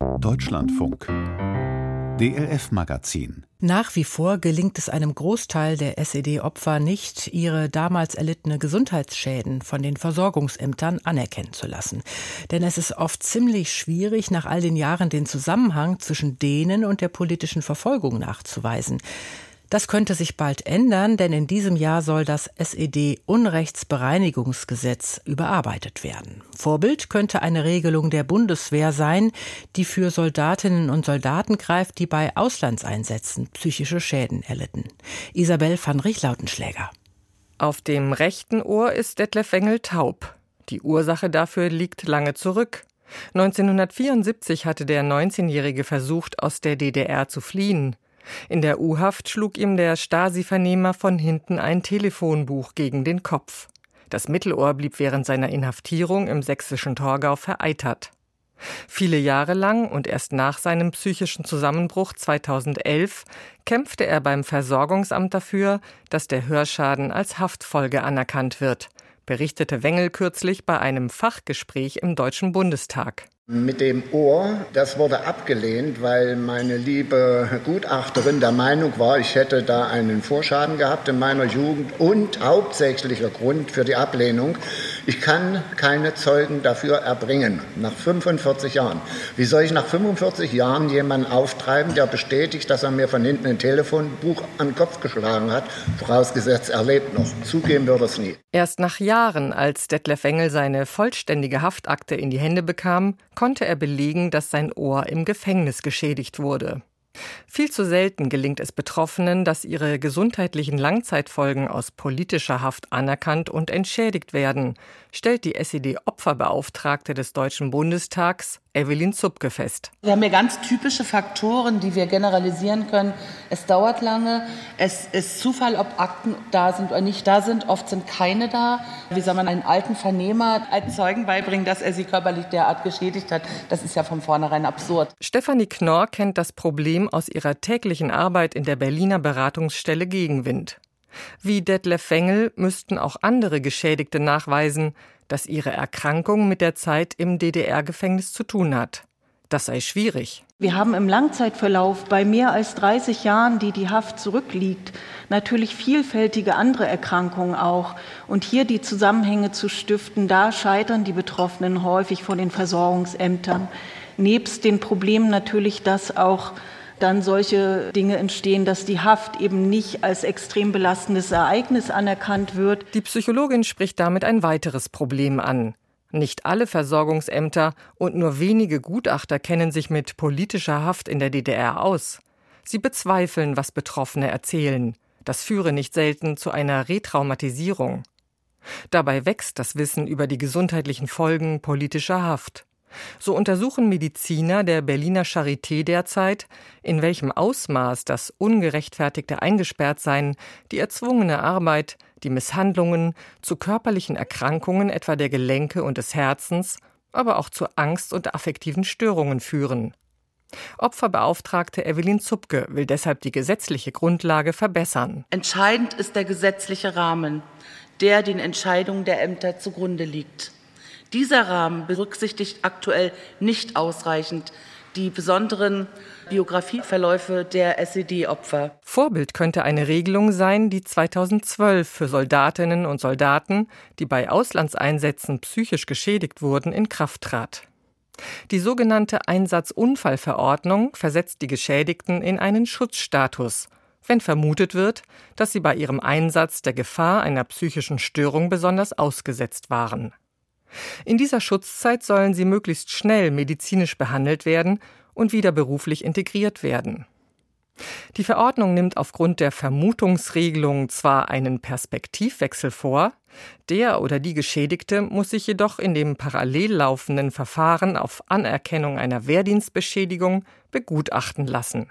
Deutschlandfunk DLF Magazin nach wie vor gelingt es einem Großteil der SED-Opfer nicht, ihre damals erlittene Gesundheitsschäden von den Versorgungsämtern anerkennen zu lassen. Denn es ist oft ziemlich schwierig, nach all den Jahren den Zusammenhang zwischen denen und der politischen Verfolgung nachzuweisen. Das könnte sich bald ändern, denn in diesem Jahr soll das SED-Unrechtsbereinigungsgesetz überarbeitet werden. Vorbild könnte eine Regelung der Bundeswehr sein, die für Soldatinnen und Soldaten greift, die bei Auslandseinsätzen psychische Schäden erlitten. Isabel van Rich-Lautenschläger. Auf dem rechten Ohr ist Detlef Wengel taub. Die Ursache dafür liegt lange zurück. 1974 hatte der 19-Jährige versucht, aus der DDR zu fliehen. In der U-Haft schlug ihm der Stasi-Vernehmer von hinten ein Telefonbuch gegen den Kopf. Das Mittelohr blieb während seiner Inhaftierung im sächsischen Torgau vereitert. Viele Jahre lang und erst nach seinem psychischen Zusammenbruch 2011 kämpfte er beim Versorgungsamt dafür, dass der Hörschaden als Haftfolge anerkannt wird, berichtete Wengel kürzlich bei einem Fachgespräch im Deutschen Bundestag. Mit dem Ohr, das wurde abgelehnt, weil meine liebe Gutachterin der Meinung war, ich hätte da einen Vorschaden gehabt in meiner Jugend und hauptsächlicher Grund für die Ablehnung, ich kann keine Zeugen dafür erbringen, nach 45 Jahren. Wie soll ich nach 45 Jahren jemanden auftreiben, der bestätigt, dass er mir von hinten ein Telefonbuch an den Kopf geschlagen hat, vorausgesetzt er lebt noch. Zugeben würde es nie. Erst nach Jahren, als Detlef Engel seine vollständige Haftakte in die Hände bekam, konnte er belegen, dass sein Ohr im Gefängnis geschädigt wurde. Viel zu selten gelingt es Betroffenen, dass ihre gesundheitlichen Langzeitfolgen aus politischer Haft anerkannt und entschädigt werden, stellt die SED-Opferbeauftragte des Deutschen Bundestags, Evelyn Zupke, fest. Wir haben hier ganz typische Faktoren, die wir generalisieren können. Es dauert lange, es ist Zufall, ob Akten da sind oder nicht da sind. Oft sind keine da. Wie soll man einen alten Vernehmer als Zeugen beibringen, dass er sie körperlich derart geschädigt hat? Das ist ja von vornherein absurd. Stefanie Knorr kennt das Problem aus ihrer täglichen Arbeit in der Berliner Beratungsstelle Gegenwind. Wie Detlef Fengel müssten auch andere Geschädigte nachweisen, dass ihre Erkrankung mit der Zeit im DDR-Gefängnis zu tun hat. Das sei schwierig. Wir haben im Langzeitverlauf bei mehr als 30 Jahren, die die Haft zurückliegt, natürlich vielfältige andere Erkrankungen auch. Und hier die Zusammenhänge zu stiften, da scheitern die Betroffenen häufig vor den Versorgungsämtern. Nebst den Problemen natürlich, dass auch dann solche Dinge entstehen, dass die Haft eben nicht als extrem belastendes Ereignis anerkannt wird. Die Psychologin spricht damit ein weiteres Problem an. Nicht alle Versorgungsämter und nur wenige Gutachter kennen sich mit politischer Haft in der DDR aus. Sie bezweifeln, was Betroffene erzählen. Das führe nicht selten zu einer Retraumatisierung. Dabei wächst das Wissen über die gesundheitlichen Folgen politischer Haft. So untersuchen Mediziner der Berliner Charité derzeit, in welchem Ausmaß das ungerechtfertigte Eingesperrtsein, die erzwungene Arbeit, die Misshandlungen zu körperlichen Erkrankungen etwa der Gelenke und des Herzens, aber auch zu Angst und affektiven Störungen führen. Opferbeauftragte Evelyn Zupke will deshalb die gesetzliche Grundlage verbessern. Entscheidend ist der gesetzliche Rahmen, der den Entscheidungen der Ämter zugrunde liegt. Dieser Rahmen berücksichtigt aktuell nicht ausreichend die besonderen Biografieverläufe der SED-Opfer. Vorbild könnte eine Regelung sein, die 2012 für Soldatinnen und Soldaten, die bei Auslandseinsätzen psychisch geschädigt wurden, in Kraft trat. Die sogenannte Einsatzunfallverordnung versetzt die Geschädigten in einen Schutzstatus, wenn vermutet wird, dass sie bei ihrem Einsatz der Gefahr einer psychischen Störung besonders ausgesetzt waren. In dieser Schutzzeit sollen sie möglichst schnell medizinisch behandelt werden und wieder beruflich integriert werden. Die Verordnung nimmt aufgrund der Vermutungsregelung zwar einen Perspektivwechsel vor, der oder die Geschädigte muss sich jedoch in dem parallel laufenden Verfahren auf Anerkennung einer Wehrdienstbeschädigung begutachten lassen.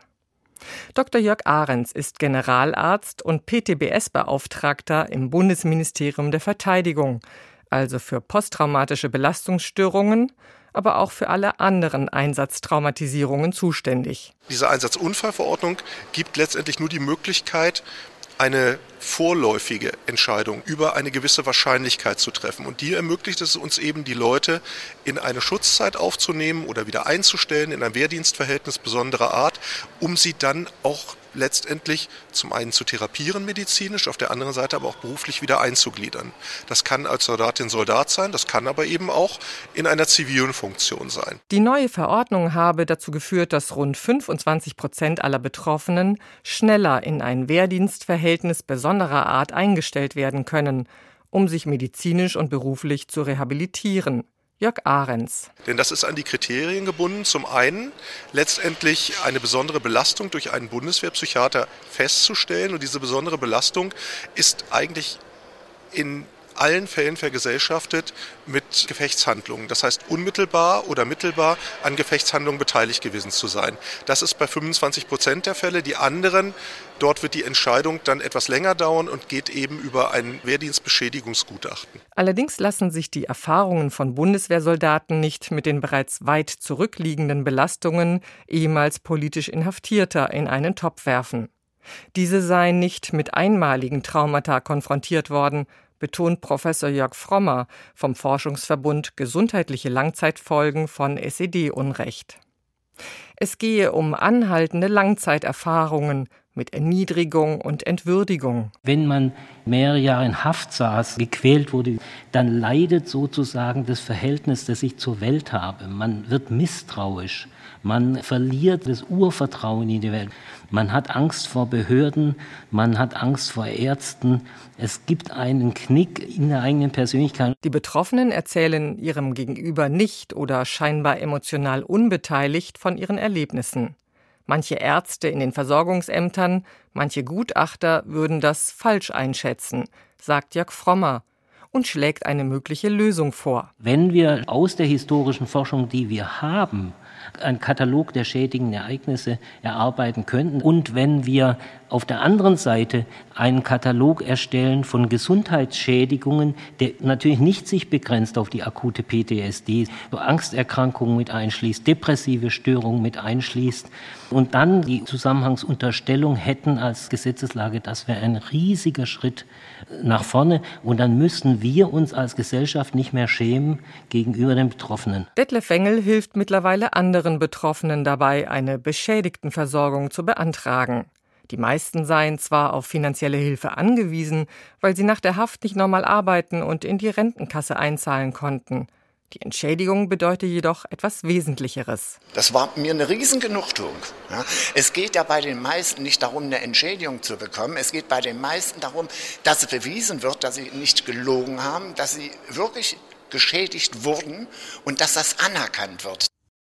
Dr. Jörg Ahrens ist Generalarzt und PTBS-Beauftragter im Bundesministerium der Verteidigung also für posttraumatische Belastungsstörungen, aber auch für alle anderen Einsatztraumatisierungen zuständig. Diese Einsatzunfallverordnung gibt letztendlich nur die Möglichkeit, eine vorläufige Entscheidung über eine gewisse Wahrscheinlichkeit zu treffen. Und die ermöglicht es uns eben, die Leute in eine Schutzzeit aufzunehmen oder wieder einzustellen in ein Wehrdienstverhältnis besonderer Art, um sie dann auch letztendlich zum einen zu therapieren medizinisch, auf der anderen Seite aber auch beruflich wieder einzugliedern. Das kann als Soldatin Soldat sein, das kann aber eben auch in einer zivilen Funktion sein. Die neue Verordnung habe dazu geführt, dass rund 25 Prozent aller Betroffenen schneller in ein Wehrdienstverhältnis besonderer Art eingestellt werden können, um sich medizinisch und beruflich zu rehabilitieren. Jörg Ahrens. Denn das ist an die Kriterien gebunden. Zum einen letztendlich eine besondere Belastung durch einen Bundeswehrpsychiater festzustellen. Und diese besondere Belastung ist eigentlich in allen Fällen vergesellschaftet mit Gefechtshandlungen. Das heißt, unmittelbar oder mittelbar an Gefechtshandlungen beteiligt gewesen zu sein. Das ist bei 25 Prozent der Fälle. Die anderen, dort wird die Entscheidung dann etwas länger dauern und geht eben über ein Wehrdienstbeschädigungsgutachten. Allerdings lassen sich die Erfahrungen von Bundeswehrsoldaten nicht mit den bereits weit zurückliegenden Belastungen ehemals politisch Inhaftierter in einen Topf werfen. Diese seien nicht mit einmaligen Traumata konfrontiert worden, betont Professor Jörg Frommer vom Forschungsverbund Gesundheitliche Langzeitfolgen von SED-Unrecht. Es gehe um anhaltende Langzeiterfahrungen mit Erniedrigung und Entwürdigung. Wenn man mehrere Jahre in Haft saß, gequält wurde, dann leidet sozusagen das Verhältnis, das ich zur Welt habe. Man wird misstrauisch. Man verliert das Urvertrauen in die Welt. Man hat Angst vor Behörden, man hat Angst vor Ärzten. Es gibt einen Knick in der eigenen Persönlichkeit. Die Betroffenen erzählen ihrem Gegenüber nicht oder scheinbar emotional unbeteiligt von ihren Erlebnissen. Manche Ärzte in den Versorgungsämtern, manche Gutachter würden das falsch einschätzen, sagt Jörg Frommer und schlägt eine mögliche Lösung vor. Wenn wir aus der historischen Forschung, die wir haben, einen Katalog der schädigenden Ereignisse erarbeiten könnten. Und wenn wir auf der anderen Seite einen Katalog erstellen von Gesundheitsschädigungen, der natürlich nicht sich begrenzt auf die akute PTSD, Angsterkrankungen mit einschließt, depressive Störungen mit einschließt und dann die Zusammenhangsunterstellung hätten als Gesetzeslage, das wäre ein riesiger Schritt nach vorne und dann müssten wir uns als Gesellschaft nicht mehr schämen gegenüber den Betroffenen. Detlef Wengel hilft mittlerweile anderen Betroffenen dabei, eine Beschädigtenversorgung zu beantragen. Die meisten seien zwar auf finanzielle Hilfe angewiesen, weil sie nach der Haft nicht normal arbeiten und in die Rentenkasse einzahlen konnten. Die Entschädigung bedeutet jedoch etwas Wesentlicheres. Das war mir eine Riesengenugtuung. Ja, es geht ja bei den meisten nicht darum, eine Entschädigung zu bekommen. Es geht bei den meisten darum, dass bewiesen wird, dass sie nicht gelogen haben, dass sie wirklich geschädigt wurden und dass das anerkannt wird.